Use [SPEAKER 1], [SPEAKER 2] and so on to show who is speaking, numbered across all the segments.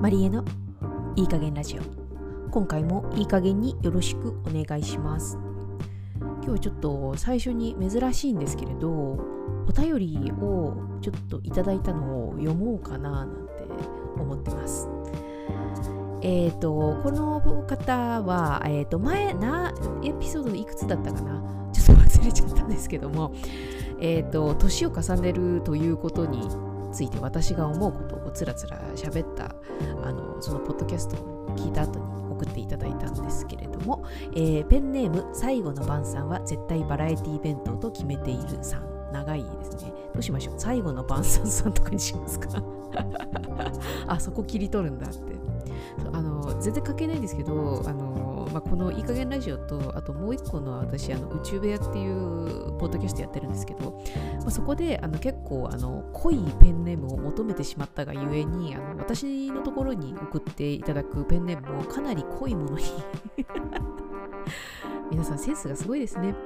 [SPEAKER 1] マリエのいい加減ラジオ。今回もいい加減によろしくお願いします。今日はちょっと最初に珍しいんですけれどお便りをちょっといただいたのを読もうかななんて思ってます。えっ、ー、とこの方は、えー、と前なエピソードいくつだったかな？ちょっと忘れちゃったんですけどもえっ、ー、と年を重ねるということについて私が思うことつらつら喋ったあのそのポッドキャストを聞いた後に送っていただいたんですけれども、えー、ペンネーム最後の晩餐は絶対バラエティ弁当と決めているさん。長いですね。どうしましょう？最後の晩餐さんとかにしますか？あそこ切り取るんだって。あの全然関係ないんですけどあの、まあ、この「いい加減ラジオと」あともう一個の私あの宇宙部屋っていうポッドキャストやってるんですけど、まあ、そこであの結構あの濃いペンネームを求めてしまったがゆえにあの私のところに送っていただくペンネームもかなり濃いものに 皆さんセンスがすごいですね。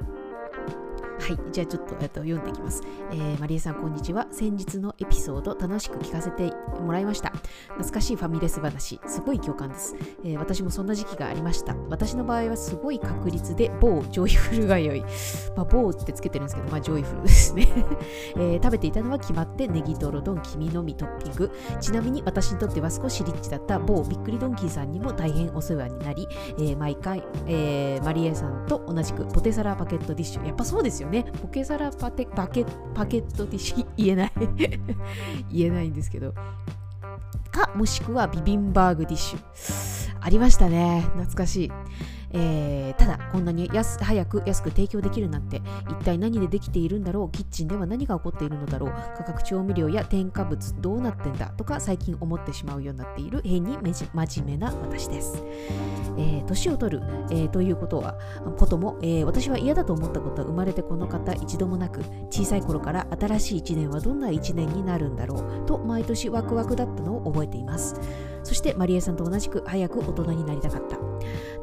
[SPEAKER 1] はい、じゃあちょっと、えっと、読んでいきます、えー、マリエさん、こんにちは。先日のエピソード、楽しく聞かせてもらいました。懐かしいファミレス話、すごい共感です、えー、私もそんな時期がありました。私の場合はすごい確率で某ジョイフルが良い。まあ、某ってつけてるんですけど、まあ、ジョイフルですね、えー、食べていたのは決まってネギトロ丼、黄身のみトッピング。ちなみに私にとっては少しリッチだった某びっくりドンキーさんにも大変お世話になり、えー、毎回、えー、マリエさんと同じくポテサラパケットディッシュ。やっぱそうですよね。ねポケサラパテパケパケットティッシュ言えない。言えないんですけど。かもしくはビビンバーグディッシュ。ありましたね。懐かしい。えー、ただこんなに安早く安く提供できるなんて一体何でできているんだろうキッチンでは何が起こっているのだろう価格調味料や添加物どうなってんだとか最近思ってしまうようになっている変に真面目な私です、えー、年を取る、えー、ということはことも、えー、私は嫌だと思ったことは生まれてこの方一度もなく小さい頃から新しい一年はどんな一年になるんだろうと毎年ワクワクだったのを覚えています。そしてマリエさんと同じく早く大人になりたかった。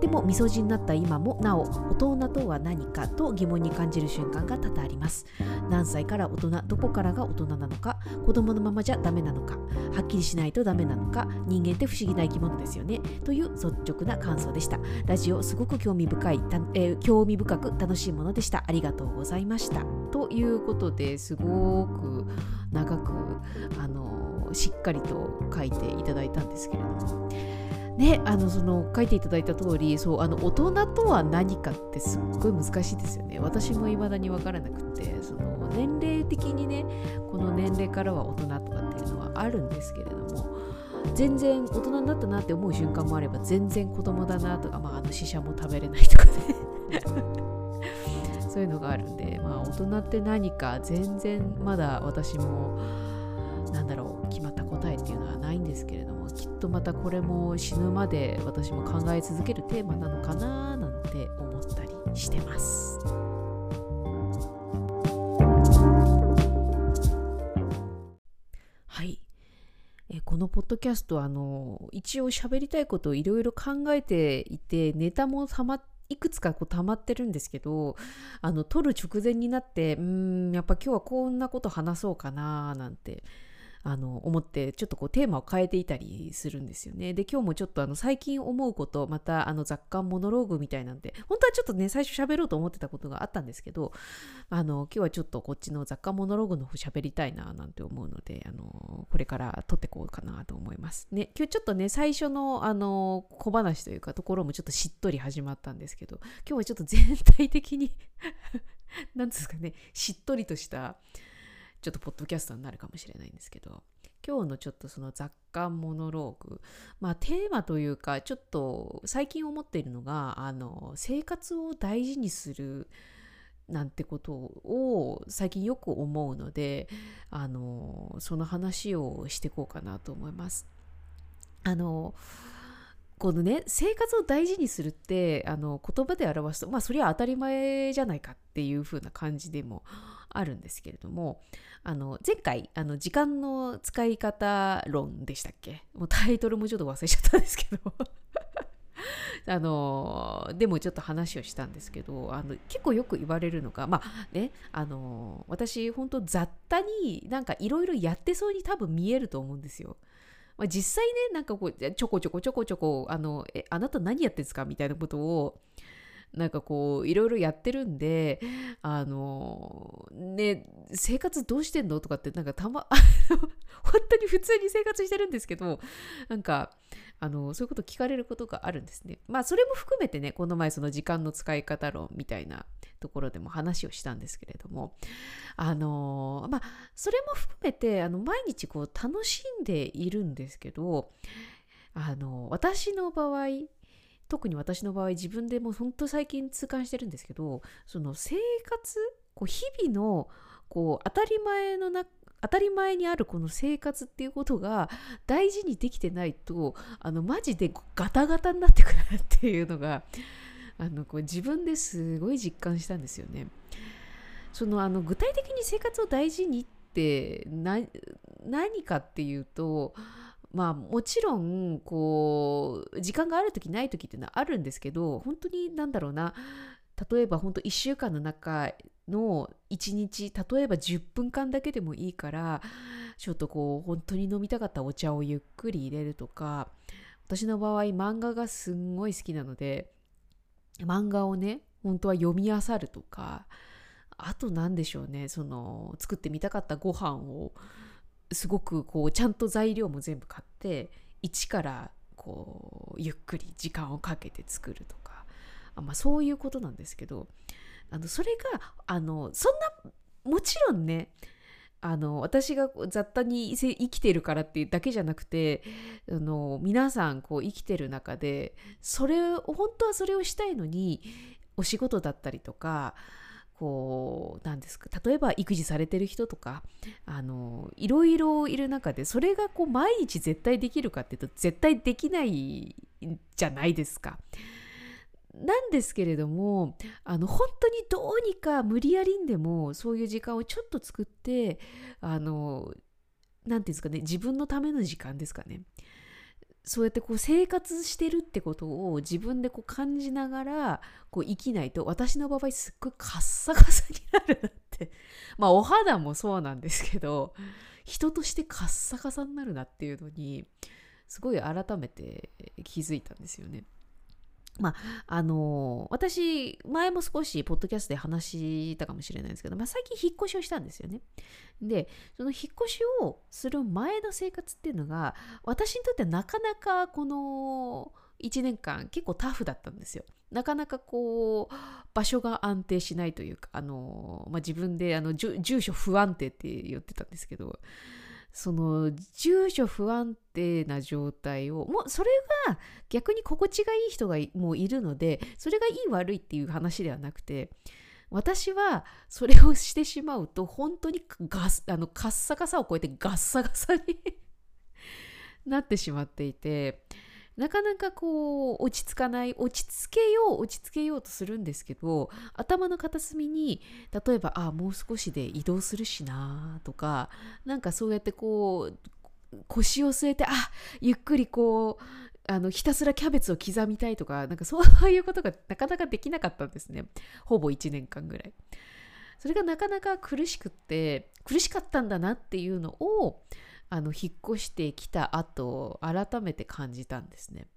[SPEAKER 1] でもみそじになった今もなお大人とは何かと疑問に感じる瞬間が多々あります。何歳から大人どこからが大人なのか子供のままじゃダメなのかはっきりしないとダメなのか人間って不思議な生き物ですよねという率直な感想でした。ラジオすごく興味深い、えー、興味深く楽しいものでした。ありがとうございました。ということですごく長くあのしっかりと書いていただいたんですけれども。ね、あのその書いていただいた通りそうあの大人とは何かってすっごい難しいですよね。私も未だに分からなくてその年齢的にねこの年齢からは大人とかっていうのはあるんですけれども全然大人になったなって思う瞬間もあれば全然子供だなとか、まあ、あの死者も食べれないとかね。そういうのがあるんで、まあ、大人って何か全然まだ私もまたこれも死ぬまで私も考え続けるテーマなのかななんて思ったりしてます。はいえこのポッドキャストあの一応喋りたいことをいろいろ考えていてネタもたまっていくつかこう溜まってるんですけどあの撮る直前になってうんやっぱ今日はこんなこと話そうかななんてあの思ってちょっとこうテーマを変えていたりするんですよね。で今日もちょっとあの最近思うことまたあの雑感モノローグみたいなんで本当はちょっとね最初喋ろうと思ってたことがあったんですけどあの今日はちょっとこっちの雑感モノローグの方喋りたいななんて思うのであのこれから撮ってこうかなと思います。ね今日ちょっとね最初のあの小話というかところもちょっとしっとり始まったんですけど今日はちょっと全体的に 何ですかねしっとりとしたちょっとポッドキャストになるかもしれないんですけど今日のちょっとその雑感モノローグまあテーマというかちょっと最近思っているのがあの生活を大事にするなんてことを最近よく思うのであのその話をしていこうかなと思います。あのこのね生活を大事にするってあの言葉で表すとまあそれは当たり前じゃないかっていう風な感じでもあるんですけれどもあの前回あの時間の使い方論でしたっけ？もうタイトルもちょっと忘れちゃったんですけど。あのでもちょっと話をしたんですけどあの結構よく言われるのがまあねあの私本当雑多になんかいろいろやってそうに多分見えると思うんですよ。ま、実際ねなんかこうちょこちょこちょこちょこあのえあなた何やってんですか？みたいなことをなんかこういろいろやってるんであのね生活どうしてんのとかってなんかたま 本当に普通に生活してるんですけどなんかあのそういうこと聞かれることがあるんですね。まあそれも含めてねこの前その時間の使い方論みたいなところでも話をしたんですけれどもあのまあそれも含めてあの毎日こう楽しんでいるんですけどあの私の場合特に私の場合自分でも本当最近痛感してるんですけどその生活こう日々のこう当たり前のな当たり前にあるこの生活っていうことが大事にできてないとあのマジでガタガタになってくるっていうのがあのこう自分ですごい実感したんですよね。そのあの具体的に生活を大事にって何かっていうとまあもちろんこう時間がある時ない時っていうのはあるんですけど本当になんだろうな。例えば本当1週間の中の1日例えば10分間だけでもいいからちょっとこう本当に飲みたかったお茶をゆっくり入れるとか私の場合漫画がすんごい好きなので漫画をね本当は読み漁るとかあと何でしょうねその作ってみたかったご飯をすごくこうちゃんと材料も全部買って一からこうゆっくり時間をかけて作るとかあ、まあ、そういうことなんですけどあのそれがあのそんなもちろんねあの私が雑多に生きてるからっていうだけじゃなくてあの皆さんこう生きてる中でそれ本当はそれをしたいのにお仕事だったりとかこうなんですか例えば育児されてる人とかあのいろいろいる中でそれがこう毎日絶対できるかっていうと絶対できないじゃないですか。なんですけれどもあの本当にどうにか無理やりんでもそういう時間をちょっと作ってあの何て言うんですかね自分のための時間ですかねそうやってこう生活してるってことを自分でこう感じながらこう生きないと私の場合すっごいカッサカサになるなって まあお肌もそうなんですけど人としてカッサカサになるなっていうのにすごい改めて気づいたんですよね。まあ、あのー、私、前も少しポッドキャストで話したかもしれないんですけど、まあ、最近引っ越しをしたんですよね。で、その引っ越しをする前の生活っていうのが、私にとってはなかなかこの1年間結構タフだったんですよ。なかなかこう、場所が安定しないというか、あの、まあ、自分であの住所不安定って言ってたんですけど、その住所不安定な状態をもうそれが逆に心地がいい人がもういるのでそれがいい悪いっていう話ではなくて私はそれをしてしまうと本当にガスあのカッサカサを超えてガッサガサに なってしまっていてなかなかこう落ち着かない落ち着けよう落ち着けようとするんですけど頭の片隅に例えばあもう少しで移動するしなとかなんかそうやってこう腰を据えてあゆっくりこうあのひたすらキャベツを刻みたいとかなんかそういうことがなかなかできなかったんですねほぼ1年間ぐらい。それがなかなか苦しくって苦しかったんだなっていうのをあの引っ越してきた後改めて感じたんですね。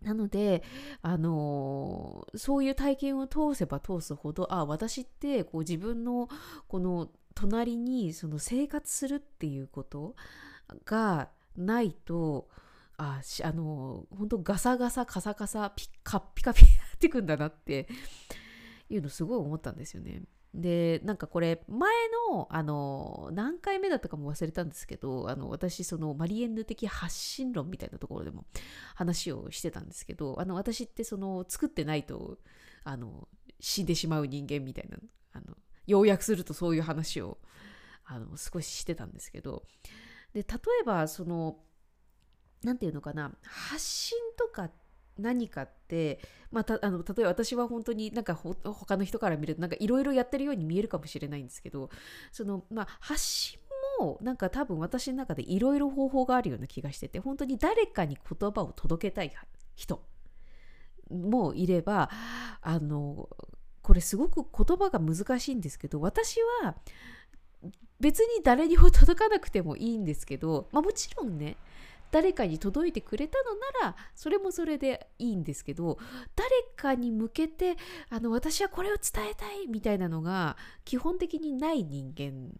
[SPEAKER 1] なので、あのー、そういう体験を通せば通すほどあ私ってこう自分のこの隣にその生活するっていうことがないとああのー、本当ガサガサカサカサピッカピカピになってくんだなっていうのすごい思ったんですよね。でなんかこれ前のあの何回目だったかも忘れたんですけどあの私そのマリエンヌ的発信論みたいなところでも話をしてたんですけどあの私ってその作ってないとあの死んでしまう人間みたいなあの要約するとそういう話をあの少ししてたんですけどで例えばその何て言うのかな発信とかっ何かって、まあ、たあの例えば私は本当になんか他の人から見るとなんかいろいろやってるように見えるかもしれないんですけどその、まあ、発信もなんか多分私の中でいろいろ方法があるような気がしてて本当に誰かに言葉を届けたい人もいればあのこれすごく言葉が難しいんですけど私は別に誰にも届かなくてもいいんですけど、まあ、もちろんね誰かに届いてくれたのならそれもそれでいいんですけど誰かに向けてあの私はこれを伝えたいみたいなのが基本的にない人間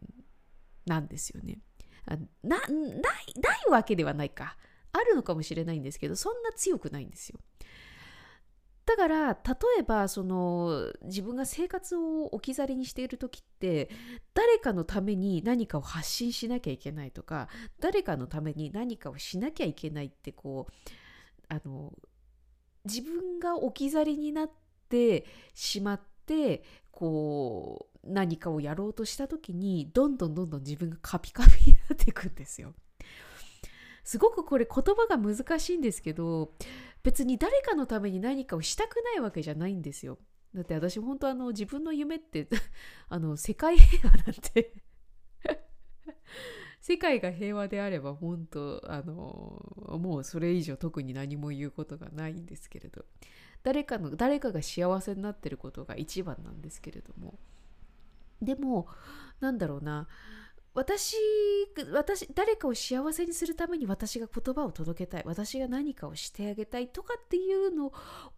[SPEAKER 1] なんですよね。ななないわけではないかあるのかもしれないんですけどそんな強くないんですよ。だから例えばその自分が生活を置き去りにしている時って誰かのために何かを発信しなきゃいけないとか誰かのために何かをしなきゃいけないってこうあの自分が置き去りになってしまってこう何かをやろうとした時にどんどんどんどん自分がカピカピになっていくんですよ。すごくこれ言葉が難しいんですけど別に誰かのために何かをしたくないわけじゃないんですよ。だって私本当あの自分の夢って あの世界平和なんて。世界が平和であれば本当あのもうそれ以上特に何も言うことがないんですけれど。誰かの誰かが幸せになってることが一番なんですけれども。でもなんだろうな。私私誰かを幸せにするために私が言葉を届けたい。私が何かをしてあげたいとかっていうの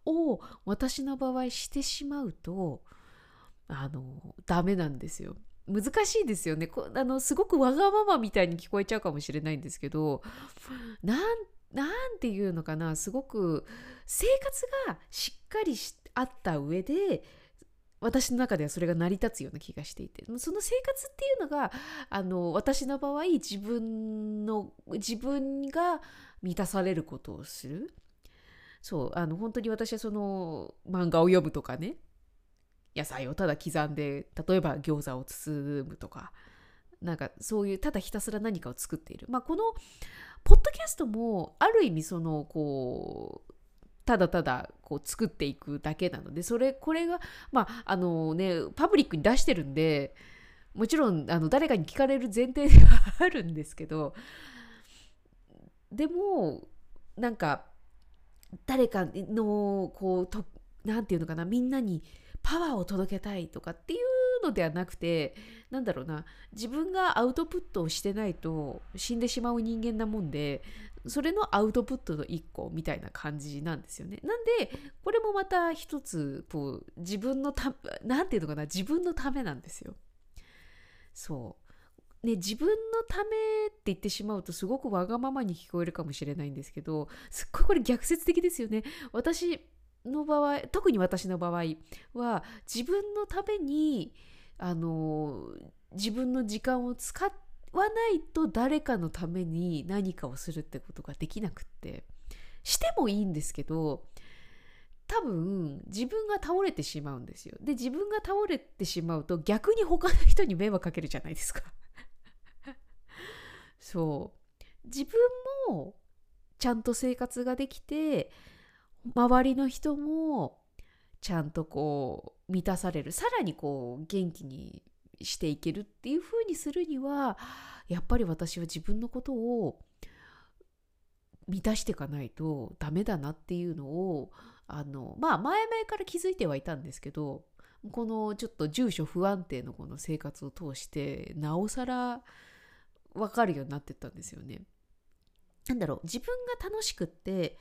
[SPEAKER 1] を私の場合してしまうとあのダメなんですよ。難しいですよね。こあのすごくわがままみたいに聞こえちゃうかもしれないんですけどなんなんていうのかな。すごく生活がしっかりあった上で私の中ではそれが成り立つような気がしていて。その生活っていうのがあの私の場合自分の自分が満たされることをする。そうあの本当に私はその漫画を読むとかね。野菜をただ刻んで例えば餃子を包むとか。なんかそういうただひたすら何かを作っている。まあこのポッドキャストもある意味そのこうただただこう作っていくだけなのでそれこれがまああのねパブリックに出してるんでもちろんあの誰かに聞かれる前提ではあるんですけどでもなんか誰かのこうとなんていうのかなみんなにパワーを届けたいとかっていうのではなくてなんだろうな自分がアウトプットをしてないと死んでしまう人間なもんでそれのアウトプットの一個みたいな感じなんですよね。なんでこれもまた一つこう自分のた何て言うのかな自分のためなんですよ。そう。ね、自分のためって言ってしまうとすごくわがままに聞こえるかもしれないんですけどすっごいこれ逆説的ですよね。私の場合特に私の場合は自分のためにあの自分の時間を使ってわないと誰かのために何かをするってことができなくってしてもいいんですけど多分自分が倒れてしまうんですよ。で自分が倒れてしまうと逆に他の人に迷惑かけるじゃないですか。そう自分もちゃんと生活ができて周りの人もちゃんとこう満たされるさらにこう元気にしていけるっていう風にするにはやっぱり私は自分のことを満たしていかないとダメだなっていうのをあのまあ前々から気づいてはいたんですけどこのちょっと住所不安定のこの生活を通してなおさら分かるようになってったんですよね。なんだろう自分が楽しくって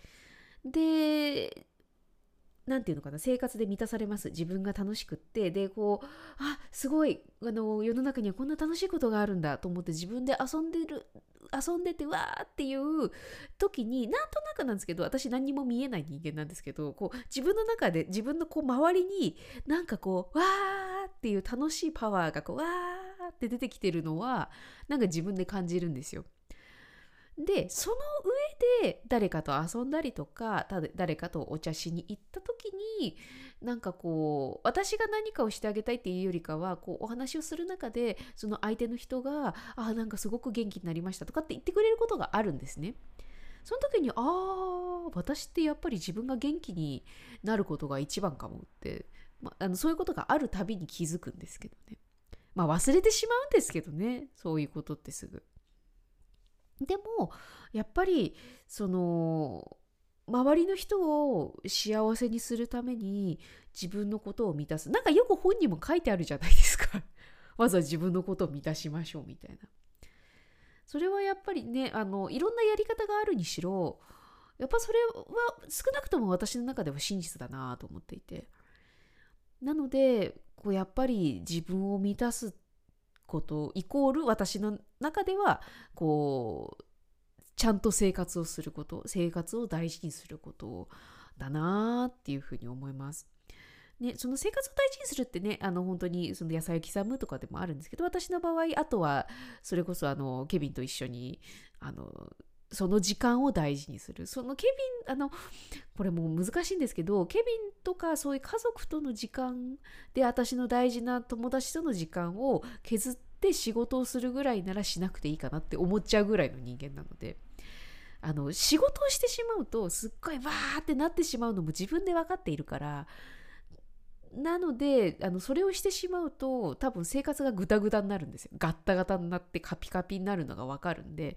[SPEAKER 1] で何て言うのかな生活で満たされます自分が楽しくってでこうあすごいあの世の中にはこんな楽しいことがあるんだと思って自分で遊んでる遊んでてわーっていう時になんとなくなんですけど私何にも見えない人間なんですけどこう自分の中で自分のこう周りになんかこうわーっていう楽しいパワーがこうわーって出てきてるのはなんか自分で感じるんですよ。でその上で誰かと遊んだりとか誰かとお茶しに行った時になんかこう私が何かをしてあげたいっていうよりかはこうお話をする中でその相手の人が「あなんかすごく元気になりました」とかって言ってくれることがあるんですね。その時にああ私ってやっぱり自分が元気になることが一番かもって、まあ、のそういうことがあるたびに気づくんですけどね。まあ忘れてしまうんですけどねそういうことってすぐ。でもやっぱりその周りの人を幸せにするために自分のことを満たす。なんかよく本にも書いてあるじゃないですか。まずは自分のことを満たしましょうみたいな。それはやっぱりねあのいろんなやり方があるにしろやっぱそれは少なくとも私の中では真実だなと思っていて。なのでこうやっぱり自分を満たすことイコール私の中ではこうちゃんと生活をすること生活を大事にすることだなっていうふうに思います。ね、その生活を大事にするってねあの本当にその野菜を刻むとかでもあるんですけど私の場合あとはそれこそあのケビンと一緒にあのその時間を大事にするそのケビンあのこれもう難しいんですけどケビンとかそういう家族との時間で私の大事な友達との時間を削って仕事をするぐらいならしなくていいかなって思っちゃうぐらいの人間なので。あの仕事をしてしまうとすっごいわーってなってしまうのも自分で分かっているからなのであのそれをしてしまうと多分生活がグダグダになるんですよガッタガタになってカピカピになるのが分かるんで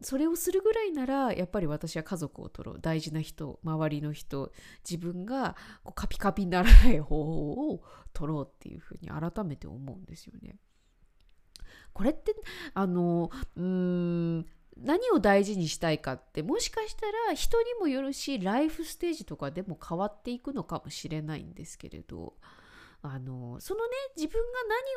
[SPEAKER 1] それをするぐらいならやっぱり私は家族を取ろう大事な人周りの人自分がこうカピカピにならない方法を取ろうっていうふうに改めて思うんですよね。これってあのうーん何を大事にしたいかってもしかしたら人にもよるしライフステージとかでも変わっていくのかもしれないんですけれどあのそのね自分が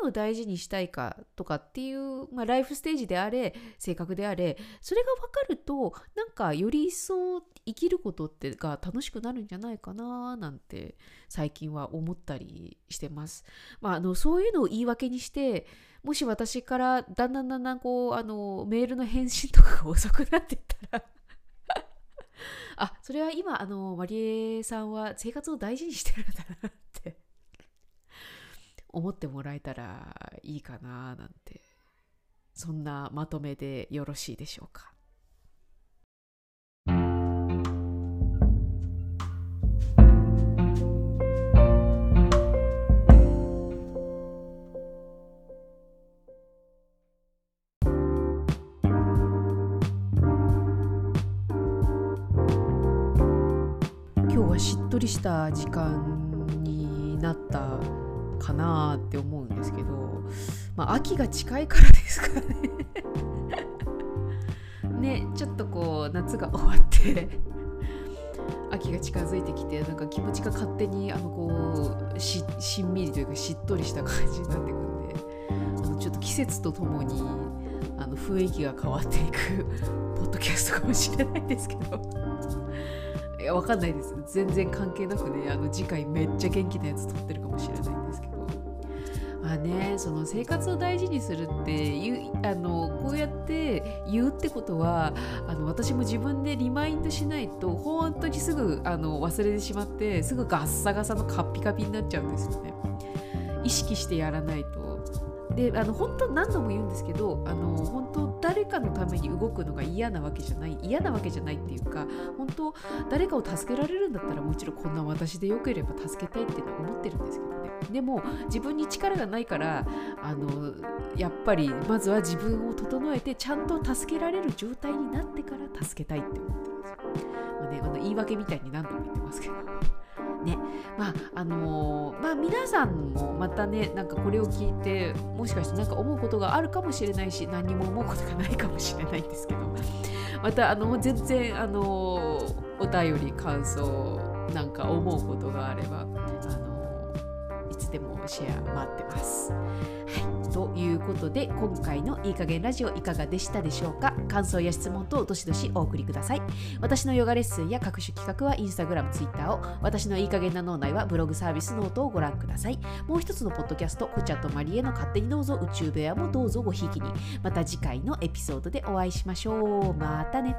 [SPEAKER 1] 何を大事にしたいかとかっていう、まあ、ライフステージであれ性格であれそれが分かるとなんかより一層生きることってが楽しくなるんじゃないかななんて最近は思ったりしてます。まあ、あのそういうのを言い訳にしてもし私からだんだんだんだんこうあのメールの返信とかが遅くなっていったらあそれは今あのマリエさんは生活を大事にしてるんだなって思ってもらえたらいいかななんてそんなまとめでよろしいでしょうか。した時間になったかなって思うんですけど、まあ、秋が近いからですかね ねちょっとこう夏が終わって秋が近づいてきてなんか気持ちが勝手にあのこうししんみりというかしっとりした感じになってくるんであのちょっと季節とともにあの雰囲気が変わっていくポッドキャストかもしれないですけど。いやわかんないです全然関係なくねあの次回めっちゃ元気なやつ撮ってるかもしれないんですけど。まあねその生活を大事にするっていうあのこうやって言うってことはあの私も自分でリマインドしないと本当にすぐあの忘れてしまってすぐガッサガサのカッピカピになっちゃうんですよね。意識してやらないと。であの本当何度も言うんですけどあの本当誰かのために動くのが嫌なわけじゃない嫌なわけじゃないっていうか本当誰かを助けられるんだったらもちろんこんな私でよければ助けたいっていうのは思ってるんですけどね。でも自分に力がないからあのやっぱりまずは自分を整えてちゃんと助けられる状態になってから助けたいって思ってるんです。よ、まあね、あの言い訳みたいに何度も言ってますけど。まああのー、まあ皆さんもまたねなんかこれを聞いてもしかして何か思うことがあるかもしれないし何にも思うことがないかもしれないんですけどまたあの全然あのー、お便り感想なんか思うことがあればあのー、いつでもシェア待ってます。はい。ということで今回のいい加減ラジオいかがでしたでしょうか？感想や質問等どしどしお送りください。私のヨガレッスンや各種企画はインスタグラム、ツイッターを。私のいい加減な脳内はブログサービスノートをご覧ください。もう一つのポッドキャストコチャとマリエの勝手にどうぞ宇宙部屋もどうぞごひいきに。また次回のエピソードでお会いしましょう。またね。